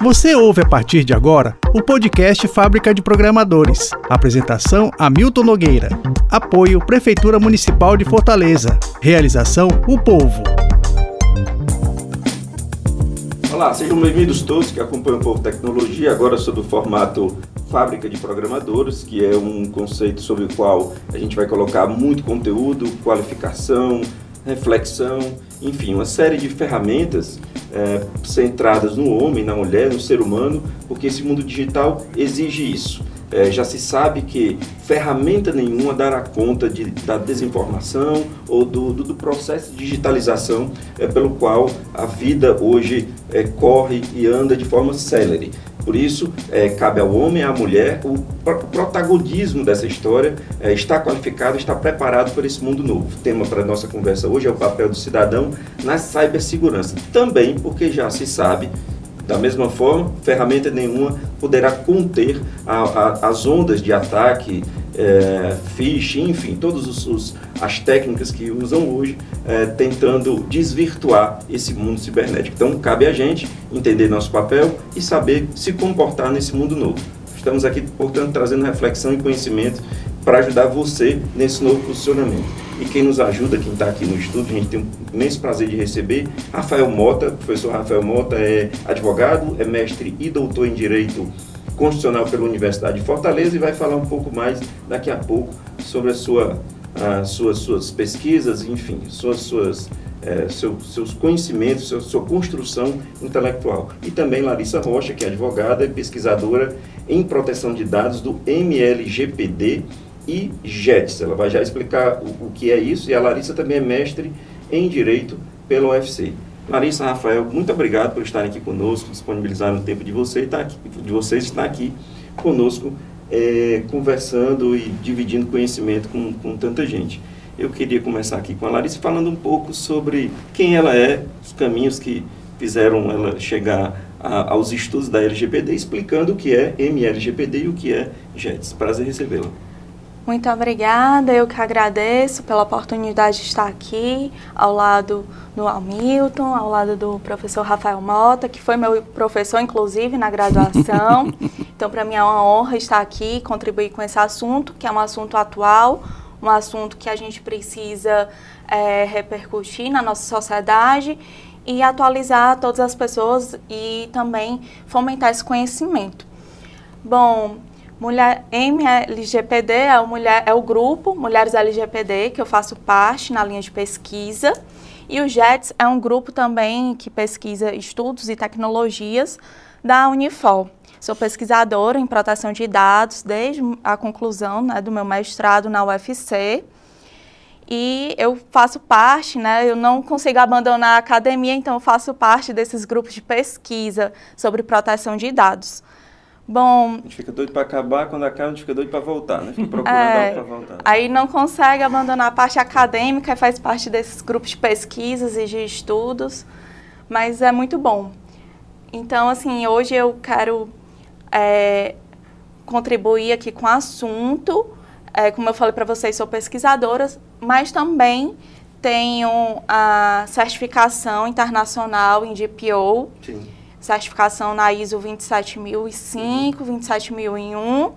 Você ouve a partir de agora o podcast Fábrica de Programadores. Apresentação Hamilton Nogueira. Apoio Prefeitura Municipal de Fortaleza. Realização O Povo. Olá, sejam bem-vindos todos que acompanham o Povo Tecnologia, agora sob o formato Fábrica de Programadores, que é um conceito sobre o qual a gente vai colocar muito conteúdo, qualificação, reflexão, enfim, uma série de ferramentas é, centradas no homem, na mulher, no ser humano, porque esse mundo digital exige isso. É, já se sabe que ferramenta nenhuma dará conta de, da desinformação ou do, do, do processo de digitalização é, pelo qual a vida hoje é, corre e anda de forma célere. Por isso, é, cabe ao homem e à mulher o protagonismo dessa história, é, está qualificado, está preparado para esse mundo novo. O tema para a nossa conversa hoje é o papel do cidadão na cibersegurança. Também porque já se sabe da mesma forma, ferramenta nenhuma poderá conter a, a, as ondas de ataque, é, phishing, enfim, todas as técnicas que usam hoje, é, tentando desvirtuar esse mundo cibernético. Então, cabe a gente entender nosso papel e saber se comportar nesse mundo novo. Estamos aqui, portanto, trazendo reflexão e conhecimento para ajudar você nesse novo posicionamento. E quem nos ajuda, quem está aqui no estúdio, a gente tem um imenso prazer de receber Rafael Mota. O professor Rafael Mota é advogado, é mestre e doutor em Direito Constitucional pela Universidade de Fortaleza e vai falar um pouco mais daqui a pouco sobre a sua, a, suas, suas pesquisas, enfim, suas, suas, é, seu, seus conhecimentos, sua, sua construção intelectual. E também Larissa Rocha, que é advogada e pesquisadora em proteção de dados do MLGPD e JETS. Ela vai já explicar o, o que é isso e a Larissa também é mestre em Direito pela UFC. Larissa, Rafael, muito obrigado por estarem aqui conosco, disponibilizar o tempo de, você, tá aqui, de vocês estar aqui conosco, é, conversando e dividindo conhecimento com, com tanta gente. Eu queria começar aqui com a Larissa falando um pouco sobre quem ela é, os caminhos que fizeram ela chegar a, aos estudos da LGPD, explicando o que é MLGPD e o que é JETS. Prazer recebê-la. Muito obrigada, eu que agradeço pela oportunidade de estar aqui ao lado do Hamilton, ao lado do professor Rafael Mota, que foi meu professor, inclusive, na graduação. Então, para mim é uma honra estar aqui e contribuir com esse assunto, que é um assunto atual, um assunto que a gente precisa é, repercutir na nossa sociedade e atualizar todas as pessoas e também fomentar esse conhecimento. Bom, Mulher MLGPD é o, mulher, é o grupo Mulheres LGPD, que eu faço parte na linha de pesquisa. E o JETS é um grupo também que pesquisa estudos e tecnologias da Unifol. Sou pesquisadora em proteção de dados desde a conclusão né, do meu mestrado na UFC. E eu faço parte, né, eu não consigo abandonar a academia, então eu faço parte desses grupos de pesquisa sobre proteção de dados. Bom. A gente fica doido para acabar, quando acaba a gente fica doido para voltar, né? Fica procurando é, para voltar. Aí não consegue abandonar a parte acadêmica e faz parte desses grupos de pesquisas e de estudos, mas é muito bom. Então, assim, hoje eu quero é, contribuir aqui com o assunto. É, como eu falei para vocês, sou pesquisadora, mas também tenho a certificação internacional em GPO. Sim certificação na ISO 27005, 27001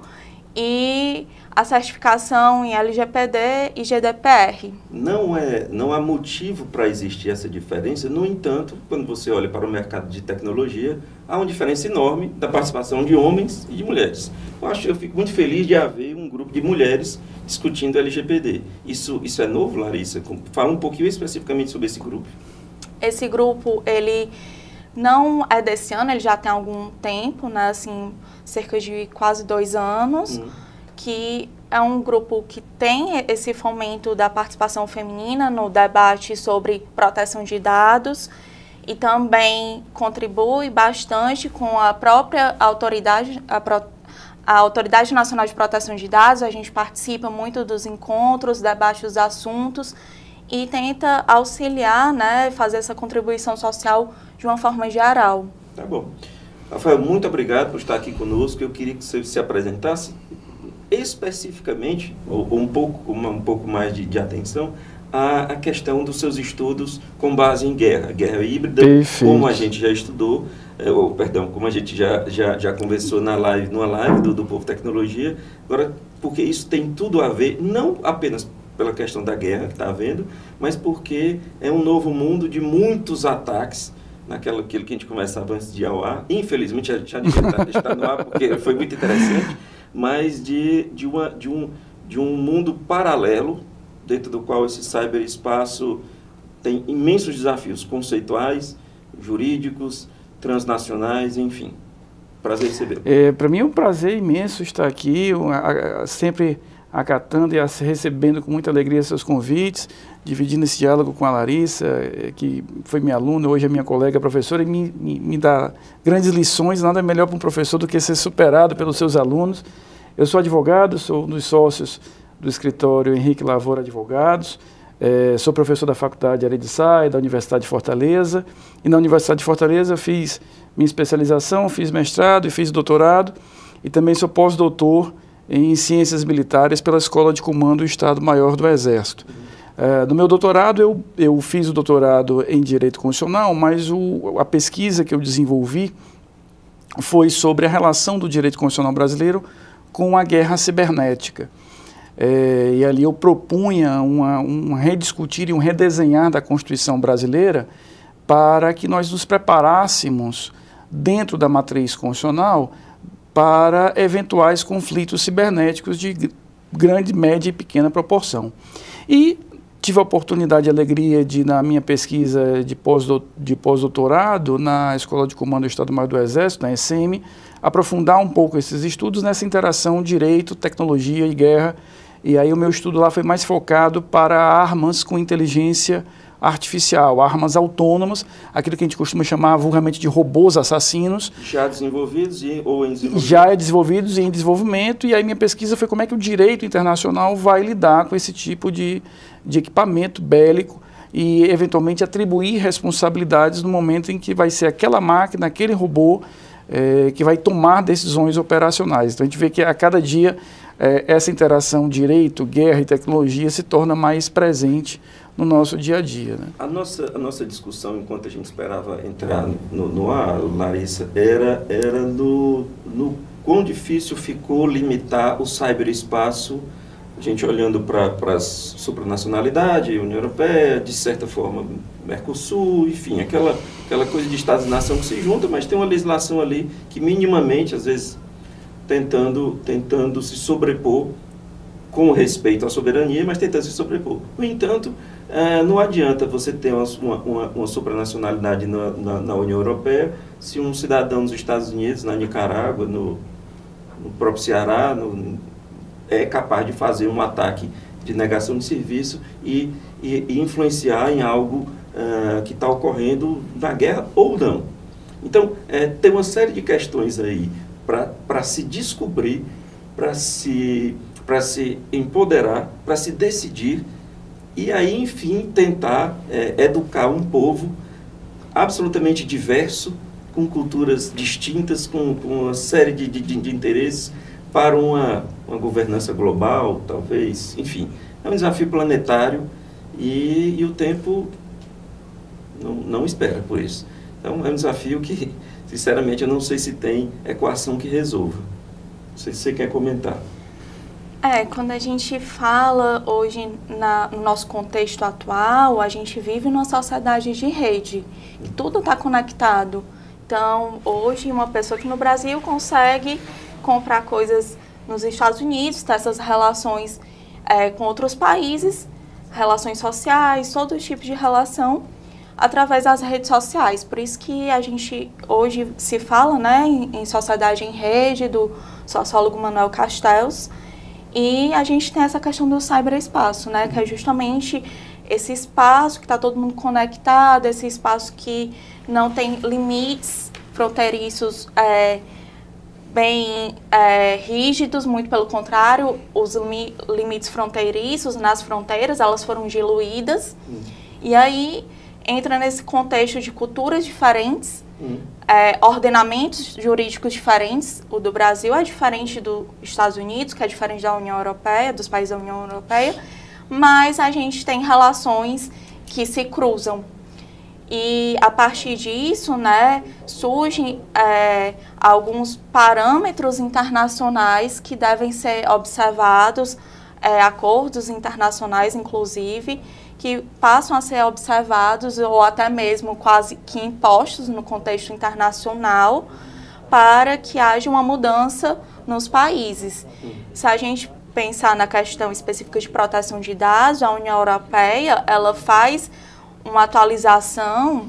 e a certificação em LGPD e GDPR. Não, é, não há motivo para existir essa diferença, no entanto, quando você olha para o mercado de tecnologia, há uma diferença enorme da participação de homens e de mulheres. Eu, acho, eu fico muito feliz de haver um grupo de mulheres discutindo LGPD. Isso, isso é novo, Larissa? Fala um pouquinho especificamente sobre esse grupo. Esse grupo, ele não é desse ano, ele já tem algum tempo, né? Assim, cerca de quase dois anos, uhum. que é um grupo que tem esse fomento da participação feminina no debate sobre proteção de dados e também contribui bastante com a própria autoridade, a, pro, a Autoridade Nacional de Proteção de Dados. A gente participa muito dos encontros, debate dos assuntos e tenta auxiliar, né, fazer essa contribuição social de uma forma geral. Tá bom. Rafael, muito obrigado por estar aqui conosco. Eu queria que você se apresentasse especificamente, ou, ou um pouco um pouco mais de, de, atenção, a, a questão dos seus estudos com base em guerra, guerra híbrida, Perfeito. como a gente já estudou, é, ou, perdão, como a gente já, já, já conversou na live, numa live do, do Povo Tecnologia, agora, porque isso tem tudo a ver, não apenas pela questão da guerra que está havendo, mas porque é um novo mundo de muitos ataques, naquilo que a gente começava antes de ir ao ar. Infelizmente, já, devia estar, estar no ar, porque foi muito interessante, mas de, de, uma, de, um, de um mundo paralelo, dentro do qual esse cyberespaço tem imensos desafios conceituais, jurídicos, transnacionais, enfim. Prazer receber. É, Para mim é um prazer imenso estar aqui, um, a, a, sempre acatando e recebendo com muita alegria seus convites, dividindo esse diálogo com a Larissa, é, que foi minha aluna, hoje é minha colega professora, e me, me, me dá grandes lições. Nada melhor para um professor do que ser superado pelos seus alunos. Eu sou advogado, sou um dos sócios do escritório Henrique Lavoura Advogados. É, sou professor da Faculdade Aredissai, da Universidade de Fortaleza. E na Universidade de Fortaleza fiz minha especialização, fiz mestrado e fiz doutorado. E também sou pós-doutor em Ciências Militares pela Escola de Comando do Estado-Maior do Exército. É, no meu doutorado, eu, eu fiz o doutorado em Direito Constitucional, mas o, a pesquisa que eu desenvolvi foi sobre a relação do direito constitucional brasileiro com a guerra cibernética. É, e ali eu propunha uma, um rediscutir e um redesenhar da Constituição brasileira para que nós nos preparássemos dentro da matriz constitucional para eventuais conflitos cibernéticos de grande, média e pequena proporção. E tive a oportunidade e alegria de, na minha pesquisa de pós-doutorado na Escola de Comando do Estado-Maior do Exército, na ESM, aprofundar um pouco esses estudos nessa interação direito, tecnologia e guerra. E aí o meu estudo lá foi mais focado para armas com inteligência armas autônomas, aquilo que a gente costuma chamar vulgarmente de robôs assassinos. Já desenvolvidos e, ou em desenvolvimento? Já é desenvolvidos e em desenvolvimento, e aí minha pesquisa foi como é que o direito internacional vai lidar com esse tipo de, de equipamento bélico e eventualmente atribuir responsabilidades no momento em que vai ser aquela máquina, aquele robô é, que vai tomar decisões operacionais. Então a gente vê que a cada dia é, essa interação direito, guerra e tecnologia se torna mais presente no nosso dia a dia. Né? A, nossa, a nossa discussão, enquanto a gente esperava entrar no, no ar, Larissa, era, era no, no quão difícil ficou limitar o cyberespaço, a gente olhando para a supranacionalidade, União Europeia, de certa forma Mercosul, enfim, aquela, aquela coisa de Estados e nação que se junta, mas tem uma legislação ali que minimamente, às vezes, tentando, tentando se sobrepor com respeito à soberania, mas tentando se sobrepor. No entanto, é, não adianta você ter uma, uma, uma supranacionalidade na, na, na, União Europeia se um cidadão dos Estados Unidos, na Nicarágua, no, no próprio Ceará, no, é capaz de fazer um ataque de negação de serviço e, e, e influenciar em algo uh, que está ocorrendo na guerra ou não. Então, é, tem uma série de questões aí para se descobrir, para se, se empoderar, para se decidir e aí, enfim, tentar é, educar um povo absolutamente diverso, com culturas distintas, com, com uma série de, de, de interesses para uma, uma governança global, talvez, enfim. É um desafio planetário e, e o tempo não, não espera por isso. Então, é um desafio que, sinceramente, eu não sei se tem equação que resolva. Não sei se você quer comentar. É, quando a gente fala hoje na, no nosso contexto atual, a gente vive numa sociedade de rede, que tudo está conectado. Então, hoje, uma pessoa que no Brasil consegue comprar coisas nos Estados Unidos, ter essas relações é, com outros países, relações sociais, todo tipo de relação, através das redes sociais. Por isso que a gente hoje se fala né, em, em sociedade em rede, do sociólogo Manuel Castells, e a gente tem essa questão do cyberespaço, né, que é justamente esse espaço que está todo mundo conectado, esse espaço que não tem limites fronteiriços é, bem é, rígidos, muito pelo contrário, os li limites fronteiriços nas fronteiras, elas foram diluídas. Hum. E aí entra nesse contexto de culturas diferentes, hum é, ordenamentos jurídicos diferentes. O do Brasil é diferente dos Estados Unidos, que é diferente da União Europeia, dos países da União Europeia, mas a gente tem relações que se cruzam. E a partir disso, né, surgem é, alguns parâmetros internacionais que devem ser observados, é, acordos internacionais, inclusive, que passam a ser observados ou até mesmo quase que impostos no contexto internacional para que haja uma mudança nos países. Se a gente pensar na questão específica de proteção de dados, a União Europeia ela faz uma atualização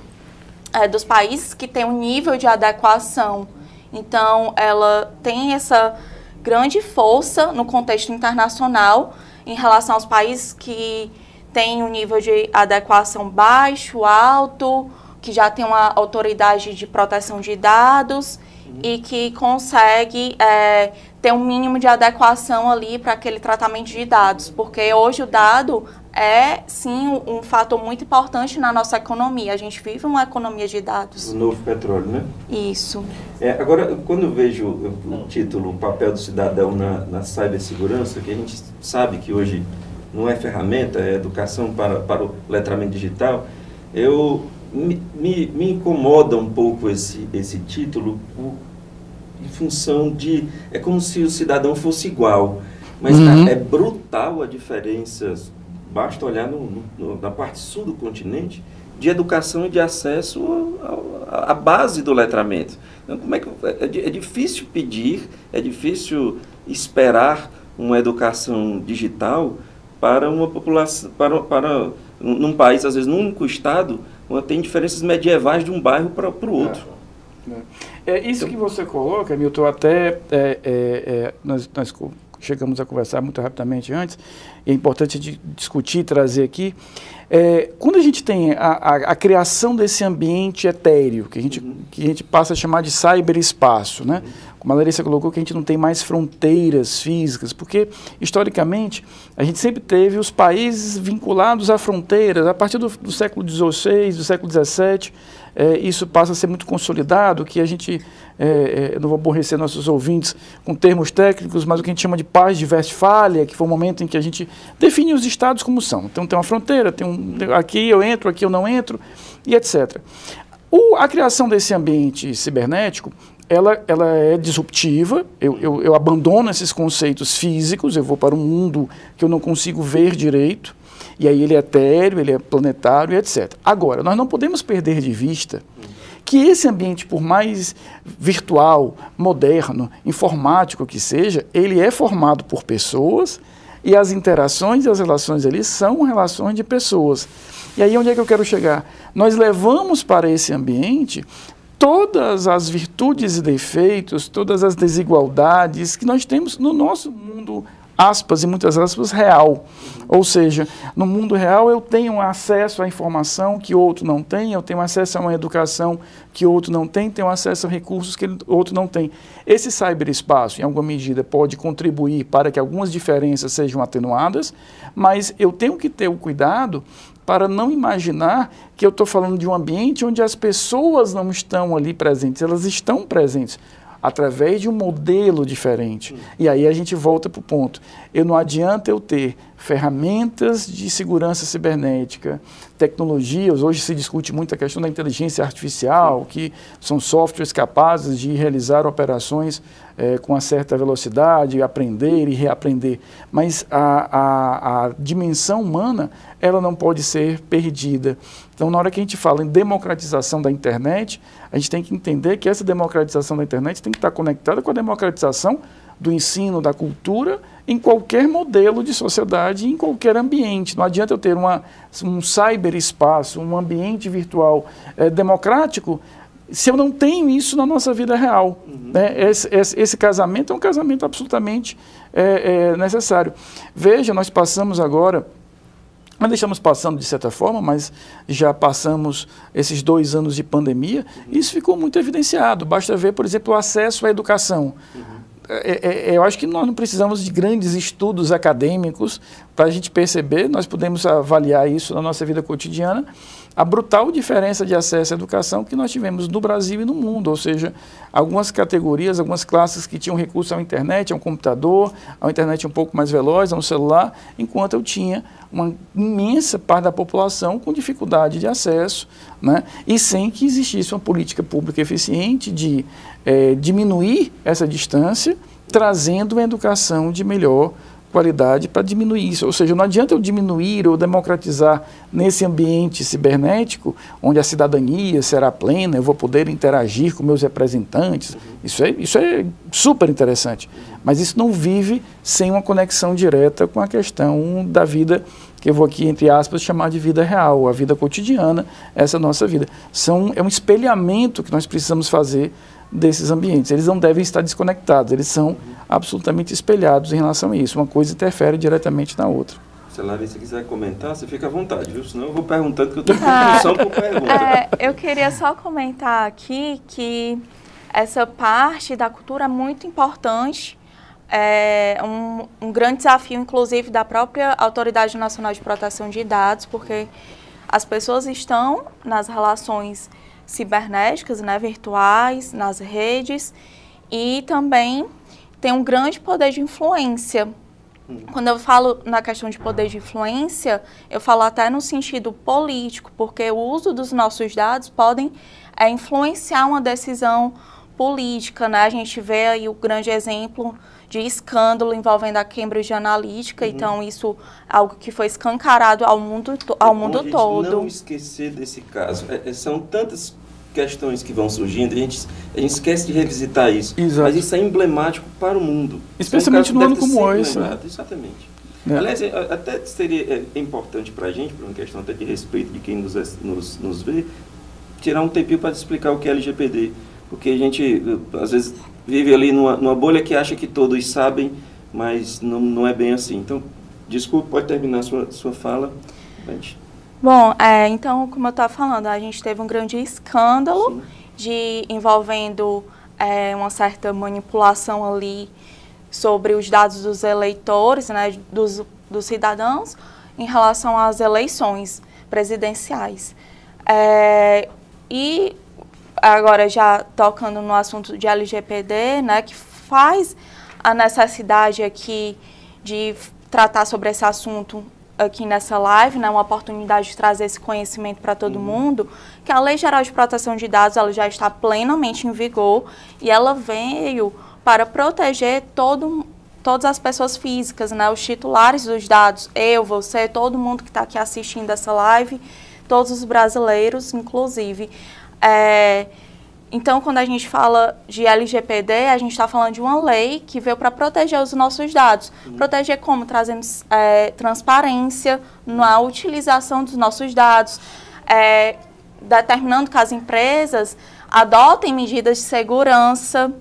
é, dos países que têm um nível de adequação. Então, ela tem essa grande força no contexto internacional em relação aos países que têm um nível de adequação baixo, alto, que já tem uma autoridade de proteção de dados e que consegue é, ter um mínimo de adequação ali para aquele tratamento de dados, porque hoje o dado é sim um fator muito importante na nossa economia. A gente vive uma economia de dados. O novo petróleo, né? Isso. É, agora, quando eu vejo o título, o papel do cidadão na, na cibersegurança, que a gente sabe que hoje não é ferramenta, é educação para, para o letramento digital, eu me, me, me incomoda um pouco esse, esse título em função de. É como se o cidadão fosse igual. Mas uhum. é brutal a diferença, basta olhar no, no, na parte sul do continente, de educação e de acesso à base do letramento. Então, como é, que, é, é difícil pedir, é difícil esperar uma educação digital para uma população, para, para num país, às vezes num único estado, tem diferenças medievais de um bairro para o outro. É, é isso então, que você coloca, Milton, até é, é, é, nós, nós chegamos a conversar muito rapidamente antes, e é importante de discutir, trazer aqui. É, quando a gente tem a, a, a, criação desse ambiente etéreo, que a, gente, uhum. que a gente passa a chamar de cyberespaço, né? Uhum. como a Larissa colocou, que a gente não tem mais fronteiras físicas, porque, historicamente, a gente sempre teve os países vinculados a fronteiras, a partir do, do século XVI, do século XVII, é, isso passa a ser muito consolidado, que a gente, é, é, não vou aborrecer nossos ouvintes com termos técnicos, mas o que a gente chama de paz de Westfália, que foi o momento em que a gente define os estados como são. Então tem uma fronteira, tem um, aqui eu entro, aqui eu não entro, e etc. O, a criação desse ambiente cibernético, ela, ela é disruptiva, eu, eu, eu abandono esses conceitos físicos, eu vou para um mundo que eu não consigo ver direito, e aí ele é etéreo, ele é planetário, etc. Agora, nós não podemos perder de vista que esse ambiente, por mais virtual, moderno, informático que seja, ele é formado por pessoas e as interações e as relações ali são relações de pessoas. E aí onde é que eu quero chegar? Nós levamos para esse ambiente todas as virtudes e defeitos, todas as desigualdades que nós temos no nosso mundo aspas e muitas aspas, real. Ou seja, no mundo real eu tenho acesso à informação que outro não tem, eu tenho acesso a uma educação que outro não tem, tenho acesso a recursos que outro não tem. Esse cyberespaço, em alguma medida, pode contribuir para que algumas diferenças sejam atenuadas, mas eu tenho que ter o cuidado para não imaginar que eu estou falando de um ambiente onde as pessoas não estão ali presentes, elas estão presentes através de um modelo diferente. E aí a gente volta para o ponto. Eu não adianta eu ter ferramentas de segurança cibernética, tecnologias, hoje se discute muito a questão da inteligência artificial, que são softwares capazes de realizar operações é, com uma certa velocidade, aprender e reaprender. Mas a, a, a dimensão humana, ela não pode ser perdida. Então, na hora que a gente fala em democratização da internet, a gente tem que entender que essa democratização da internet tem que estar conectada com a democratização do ensino, da cultura, em qualquer modelo de sociedade, em qualquer ambiente. Não adianta eu ter uma, um cyberespaço, um ambiente virtual é, democrático, se eu não tenho isso na nossa vida real. Uhum. Né? Esse, esse, esse, casamento é um casamento absolutamente é, é, necessário. Veja, nós passamos agora nós deixamos passando de certa forma, mas já passamos esses dois anos de pandemia, e isso ficou muito evidenciado. Basta ver, por exemplo, o acesso à educação. Uhum. É, é, é, eu acho que nós não precisamos de grandes estudos acadêmicos para a gente perceber, nós podemos avaliar isso na nossa vida cotidiana, a brutal diferença de acesso à educação que nós tivemos no Brasil e no mundo, ou seja, algumas categorias, algumas classes que tinham recurso à internet, a um computador, a uma internet um pouco mais veloz, a um celular, enquanto eu tinha uma imensa parte da população com dificuldade de acesso, né? e sem que existisse uma política pública eficiente de é, diminuir essa distância, trazendo uma educação de melhor qualidade para diminuir isso. Ou seja, não adianta eu diminuir ou democratizar nesse ambiente cibernético, onde a cidadania será plena, eu vou poder interagir com meus representantes. Isso é, isso é super interessante. Mas isso não vive sem uma conexão direta com a questão da vida que eu vou aqui, entre aspas, chamar de vida real, a vida cotidiana, essa nossa vida. São, é um espelhamento que nós precisamos fazer desses ambientes. Eles não devem estar desconectados, eles são absolutamente espelhados em relação a isso. Uma coisa interfere diretamente na outra. Se a Larissa quiser comentar, você fica à vontade, viu? Senão eu vou perguntando que eu tenho função por pergunta. É, eu queria só comentar aqui que essa parte da cultura é muito importante, é um, um grande desafio, inclusive, da própria Autoridade Nacional de Proteção de Dados, porque as pessoas estão nas relações cibernéticas, né, virtuais, nas redes, e também tem um grande poder de influência. Hum. Quando eu falo na questão de poder de influência, eu falo até no sentido político, porque o uso dos nossos dados podem é, influenciar uma decisão política, né? A gente vê aí o grande exemplo de escândalo envolvendo a Cambridge Analytica, uhum. então isso é algo que foi escancarado ao mundo, ao é mundo todo. Não esquecer desse caso. É são tantas questões que vão surgindo, a gente, a gente esquece de revisitar isso. Exato. Mas isso é emblemático para o mundo. Especialmente no ano como esse. Né? Exatamente. É. Aliás, é, até seria é, importante para a gente, por uma questão até de respeito de quem nos, nos, nos vê, tirar um tempinho para explicar o que é LGPD. Porque a gente, às vezes, vive ali numa, numa bolha que acha que todos sabem, mas não, não é bem assim. Então, desculpe, pode terminar a sua, sua fala. Gente. Bom, é, então, como eu estava falando, a gente teve um grande escândalo de envolvendo é, uma certa manipulação ali sobre os dados dos eleitores, né, dos, dos cidadãos, em relação às eleições presidenciais. É, e agora já tocando no assunto de LGPD, né, que faz a necessidade aqui de tratar sobre esse assunto aqui nessa live, né, uma oportunidade de trazer esse conhecimento para todo uhum. mundo, que a Lei Geral de Proteção de Dados ela já está plenamente em vigor e ela veio para proteger todo, todas as pessoas físicas, né, os titulares dos dados, eu, você, todo mundo que está aqui assistindo essa live, todos os brasileiros, inclusive. É, então, quando a gente fala de LGPD, a gente está falando de uma lei que veio para proteger os nossos dados. Uhum. Proteger como? Trazendo é, transparência na utilização dos nossos dados, é, determinando que as empresas adotem medidas de segurança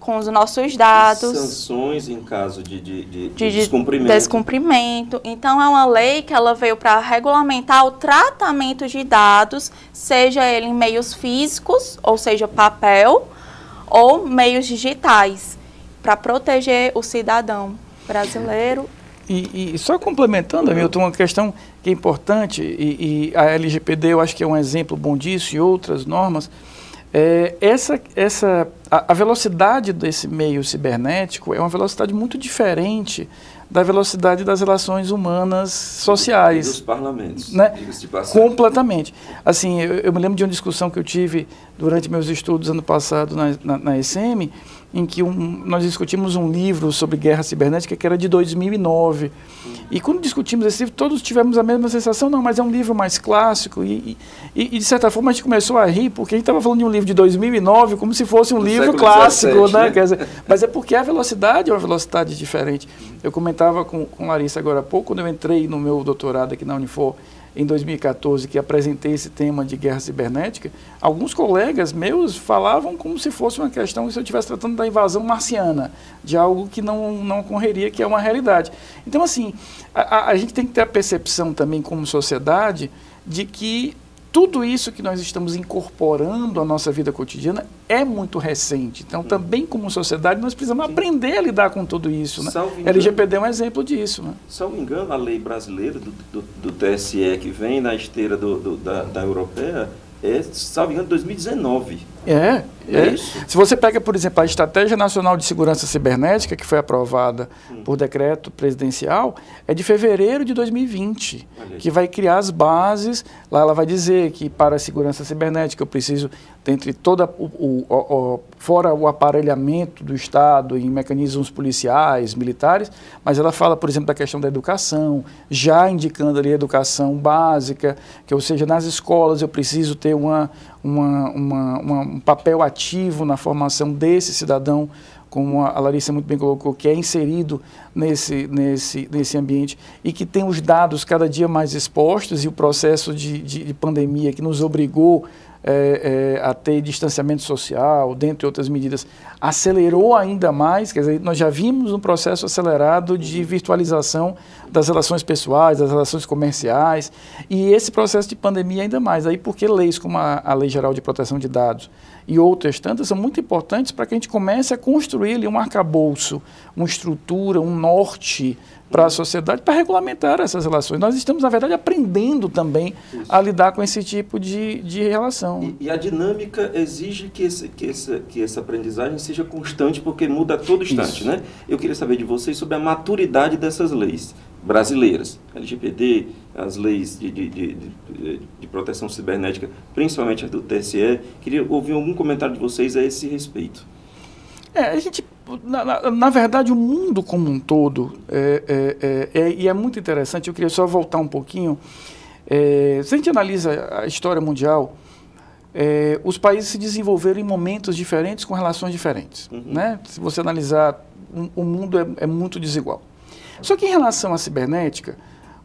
com os nossos dados. Sanções em caso de, de, de, de descumprimento. descumprimento. Então, é uma lei que ela veio para regulamentar o tratamento de dados, seja ele em meios físicos, ou seja, papel, ou meios digitais, para proteger o cidadão brasileiro. E, e só complementando, Hamilton, uma questão que é importante, e, e a LGPD eu acho que é um exemplo bom disso, e outras normas, é, essa, essa, a, a, velocidade desse meio cibernético é uma velocidade muito diferente da velocidade das relações humanas sociais. E dos parlamentos. Né? Completamente. Assim, eu, eu, me lembro de uma discussão que eu tive durante meus estudos ano passado na, na, na em que um, nós discutimos um livro sobre guerra cibernética que era de 2009. E quando discutimos esse livro, todos tivemos a mesma sensação, não, mas é um livro mais clássico. E, e, e de certa forma a gente começou a rir, porque a gente estava falando de um livro de 2009 como se fosse um Do livro clássico, 17, né? né? Quer dizer, mas é porque a velocidade é uma velocidade diferente. Eu comentava com, com Larissa agora há pouco, quando eu entrei no meu doutorado aqui na Unifor, em 2014 que apresentei esse tema de guerra cibernética, alguns colegas meus falavam como se fosse uma questão se eu estivesse tratando da invasão marciana, de algo que não, não ocorreria, que é uma realidade. Então, assim, a, a gente tem que ter a percepção também como sociedade de que tudo isso que nós estamos incorporando à nossa vida cotidiana é muito recente. Então, também como sociedade, nós precisamos Sim. aprender a lidar com tudo isso. Né? Engano, LGPD é um exemplo disso. Né? Salvo engano, a lei brasileira do, do, do TSE, que vem na esteira do, do, da, da europeia, é, salvo engano, 2019. É, é. é Se você pega, por exemplo, a Estratégia Nacional de Segurança Cibernética, que foi aprovada hum. por decreto presidencial, é de fevereiro de 2020, que vai criar as bases. Lá ela vai dizer que para a segurança cibernética eu preciso, dentre toda o, o, o, fora o aparelhamento do Estado em mecanismos policiais, militares, mas ela fala, por exemplo, da questão da educação, já indicando ali a educação básica, que ou seja, nas escolas eu preciso ter uma, uma, uma, uma, um papel ativo na formação desse cidadão, como a Larissa muito bem colocou, que é inserido nesse, nesse, nesse ambiente e que tem os dados cada dia mais expostos e o processo de, de, de pandemia que nos obrigou é, é, a ter distanciamento social, dentre outras medidas, acelerou ainda mais, quer dizer, nós já vimos um processo acelerado de virtualização das relações pessoais, das relações comerciais, e esse processo de pandemia ainda mais, aí porque leis como a, a Lei Geral de Proteção de Dados e outras tantas são muito importantes para que a gente comece a construir ali um arcabouço, uma estrutura, um norte para a sociedade para regulamentar essas relações. Nós estamos, na verdade, aprendendo também Isso. a lidar com esse tipo de, de relação. E, e a dinâmica exige que, esse, que, essa, que essa aprendizagem seja constante, porque muda a todo instante. Né? Eu queria saber de vocês sobre a maturidade dessas leis brasileiras, LGPD, as leis de, de, de, de, proteção cibernética, principalmente as do TSE. Queria ouvir algum comentário de vocês a esse respeito. É, a gente na, na, na, verdade, o mundo como um todo, é, é, é, e é muito interessante, eu queria só voltar um pouquinho. É, se a gente analisa a história mundial, é, os países se desenvolveram em momentos diferentes com relações diferentes. Uhum. Né? Se você analisar, um, o mundo é, é, muito desigual. Só que em relação à cibernética,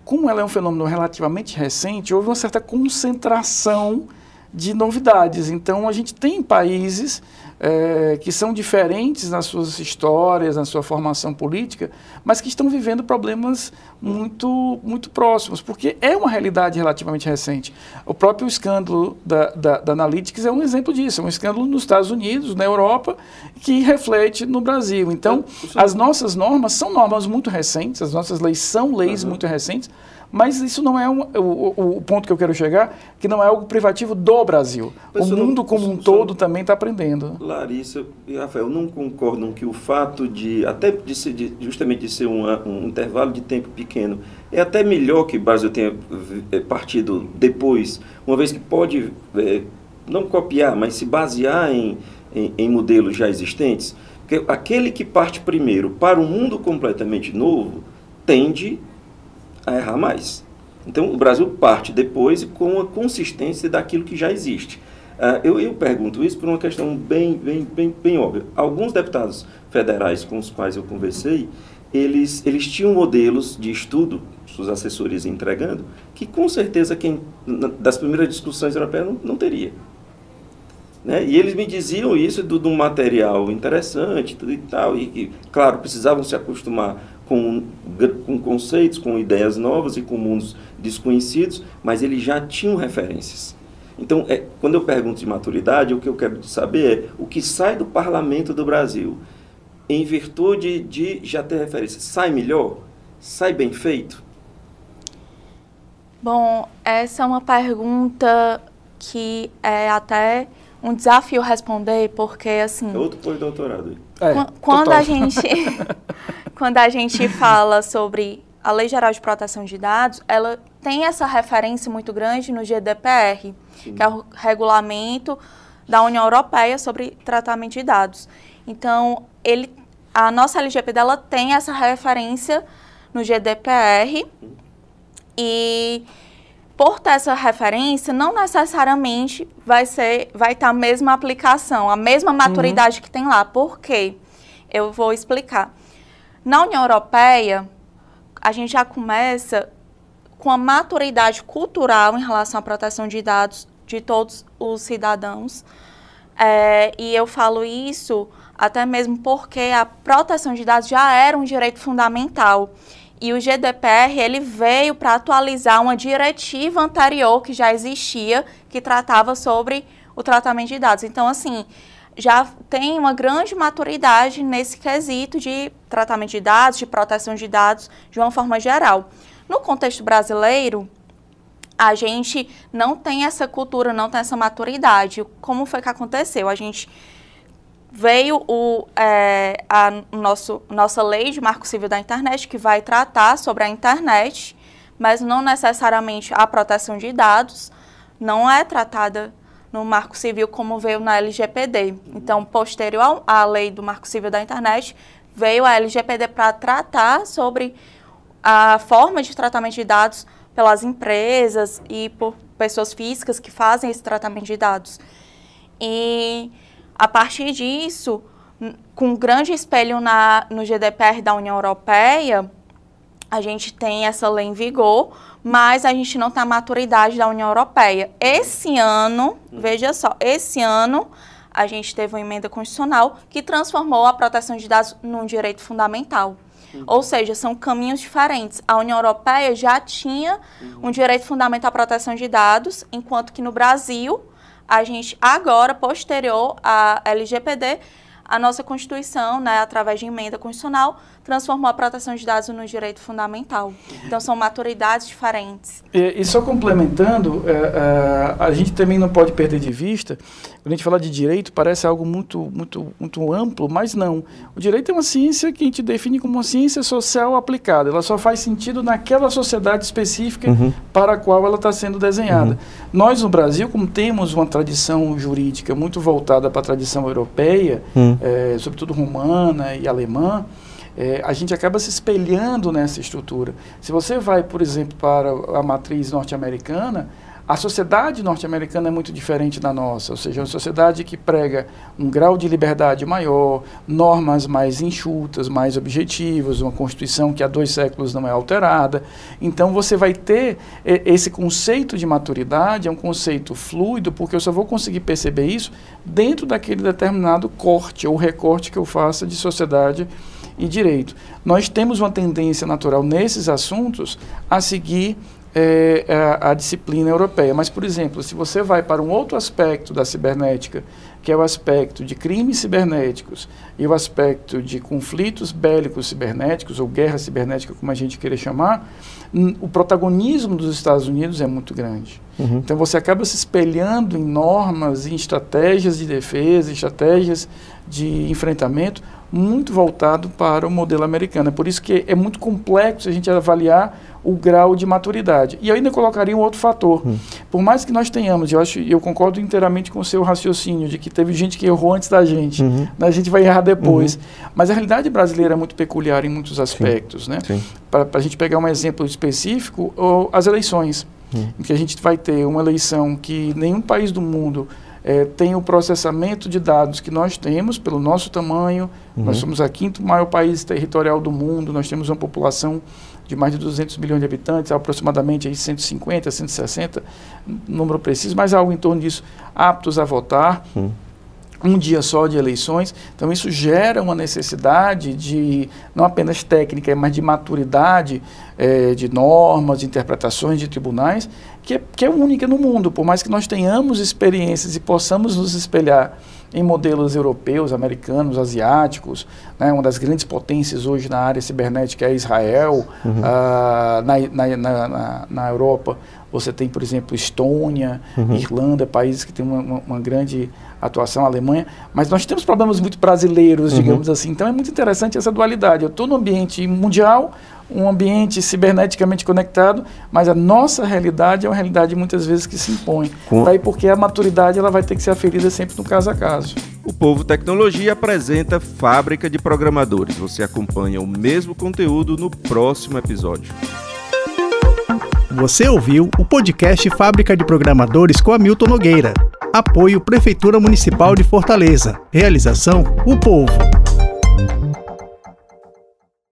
como ela é um fenômeno relativamente recente, houve uma certa concentração de novidades. Então, a gente tem países é, que são diferentes nas suas histórias, na sua formação política, mas que estão vivendo problemas muito, muito próximos, porque é uma realidade relativamente recente. O próprio escândalo da, da, da Analytics é um exemplo disso, é um escândalo nos Estados Unidos, na Europa, que reflete no Brasil. Então, as nossas normas são normas muito recentes, as nossas leis são leis uhum. muito recentes, mas isso não é um, o, o, ponto que eu quero chegar, que não é algo privativo do Brasil. Mas o mundo não, como um todo também está aprendendo. Larissa e Rafael não concordam que o fato de, até de ser, de, justamente de ser uma, um intervalo de tempo pequeno, é até melhor que o Brasil tenha é, partido depois, uma vez que pode é, não copiar, mas se basear em, em, em modelos já existentes, porque aquele que parte primeiro para um mundo completamente novo tende a errar mais. Então, o Brasil parte depois com a consistência daquilo que já existe. Uh, eu, eu, pergunto isso por uma questão bem, bem, bem, bem óbvia. Alguns deputados federais com os quais eu conversei, eles, eles tinham modelos de estudo, suas assessorias entregando, que com certeza quem das primeiras discussões europeias não, não teria. Né? E eles me diziam isso de, um material interessante tudo e tal, e, e claro, precisavam se acostumar com, com conceitos, com ideias novas e com mundos desconhecidos, mas eles já tinham referências. Então, é, quando eu pergunto de maturidade, o que eu quero saber é o que sai do parlamento do Brasil, em virtude de já ter referência, sai melhor? Sai bem feito? Bom, essa é uma pergunta que é até um desafio responder, porque assim. É outro pós-doutorado. É, quando a gente quando a gente fala sobre a Lei Geral de Proteção de Dados, ela tem essa referência muito grande no GDPR, Sim. que é o regulamento da União Europeia sobre tratamento de dados. Então, ele, a nossa LGPD ela tem essa referência no GDPR e por ter essa referência, não necessariamente vai ser, vai estar a mesma aplicação, a mesma maturidade uhum. que tem lá. Por quê? Eu vou explicar. Na União Europeia, a gente já começa com a maturidade cultural em relação à proteção de dados de todos os cidadãos. É, e eu falo isso até mesmo porque a proteção de dados já era um direito fundamental. E o GDPR ele veio para atualizar uma diretiva anterior que já existia, que tratava sobre o tratamento de dados. Então, assim, já tem uma grande maturidade nesse quesito de tratamento de dados, de proteção de dados, de uma forma geral. No contexto brasileiro, a gente não tem essa cultura, não tem essa maturidade. Como foi que aconteceu? A gente veio o, é, a nosso, nossa lei de marco civil da internet, que vai tratar sobre a internet, mas não necessariamente a proteção de dados, não é tratada no Marco Civil como veio na LGPD. Então, posterior à lei do Marco Civil da Internet, veio a LGPD para tratar sobre a forma de tratamento de dados pelas empresas e por pessoas físicas que fazem esse tratamento de dados. E a partir disso, com um grande espelho na, no GDPR da União Europeia, a gente tem essa lei em vigor, mas a gente não tem a maturidade da União Europeia. Esse ano, veja só, esse ano a gente teve uma emenda constitucional que transformou a proteção de dados num direito fundamental. Uhum. Ou seja, são caminhos diferentes. A União Europeia já tinha uhum. um direito fundamental à proteção de dados, enquanto que no Brasil, a gente agora, posterior à LGPD, a nossa Constituição, né, através de emenda constitucional, transformou a proteção de dados no direito fundamental. Então, são maturidades diferentes. E, e só complementando, é, é, a gente também não pode perder de vista, quando a gente fala de direito, parece algo muito, muito, muito amplo, mas não. O direito é uma ciência que a gente define como uma ciência social aplicada. Ela só faz sentido naquela sociedade específica uhum. para a qual ela está sendo desenhada. Uhum. Nós, no Brasil, como temos uma tradição jurídica muito voltada para a tradição europeia, uhum é, sobretudo romana e alemã, é, a gente acaba se espelhando nessa estrutura. Se você vai, por exemplo, para a matriz norte-americana, a sociedade norte-americana é muito diferente da nossa, ou seja, é uma sociedade que prega um grau de liberdade maior, normas mais enxutas, mais objetivas, uma constituição que há dois séculos não é alterada. Então você vai ter esse conceito de maturidade, é um conceito fluido, porque eu só vou conseguir perceber isso dentro daquele determinado corte ou recorte que eu faça de sociedade e direito. Nós temos uma tendência natural nesses assuntos a seguir é, a, a, disciplina europeia. Mas, por exemplo, se você vai para um outro aspecto da cibernética, que é o aspecto de crimes cibernéticos e o aspecto de conflitos bélicos cibernéticos, ou guerra cibernética, como a gente queira chamar, o protagonismo dos Estados Unidos é muito grande. Uhum. Então você acaba se espelhando em normas, em estratégias de defesa, estratégias de enfrentamento muito voltado para o modelo americano. É por isso que é muito complexo a gente avaliar o grau de maturidade. E eu ainda colocaria um outro fator. Hum. Por mais que nós tenhamos, eu acho, eu concordo inteiramente com o seu raciocínio de que teve gente que errou antes da gente, uhum. a gente vai errar depois. Uhum. Mas a realidade brasileira é muito peculiar em muitos aspectos, Sim. né? Para a gente pegar um exemplo específico, as eleições, hum. em que a gente vai ter uma eleição que nenhum país do mundo é, tem o processamento de dados que nós temos pelo nosso tamanho. Uhum. Nós somos a quinto maior país territorial do mundo, nós temos uma população de mais de 200 milhões de habitantes, aproximadamente aí 150, 160, número preciso, mas algo em torno disso, aptos a votar. Uhum um dia só de eleições. Então, isso gera uma necessidade de, não apenas técnica, mas de maturidade é, de normas, de interpretações de tribunais, que é, que é única no mundo. Por mais que nós tenhamos experiências e possamos nos espelhar em modelos europeus, americanos, asiáticos. Né? Uma das grandes potências hoje na área cibernética é Israel. Uhum. Ah, na, na, na, na, Europa, você tem, por exemplo, Estônia, uhum. Irlanda, países que têm uma, uma, uma, grande atuação, Alemanha. Mas nós temos problemas muito brasileiros, uhum. digamos assim. Então é muito interessante essa dualidade. Eu estou no ambiente mundial, um ambiente ciberneticamente conectado, mas a nossa realidade é uma realidade muitas vezes que se impõe. Com... Daí porque a maturidade ela vai ter que ser aferida sempre no caso a caso. O Povo Tecnologia apresenta Fábrica de Programadores. Você acompanha o mesmo conteúdo no próximo episódio. Você ouviu o podcast Fábrica de Programadores com Hamilton Nogueira. Apoio Prefeitura Municipal de Fortaleza. Realização O Povo.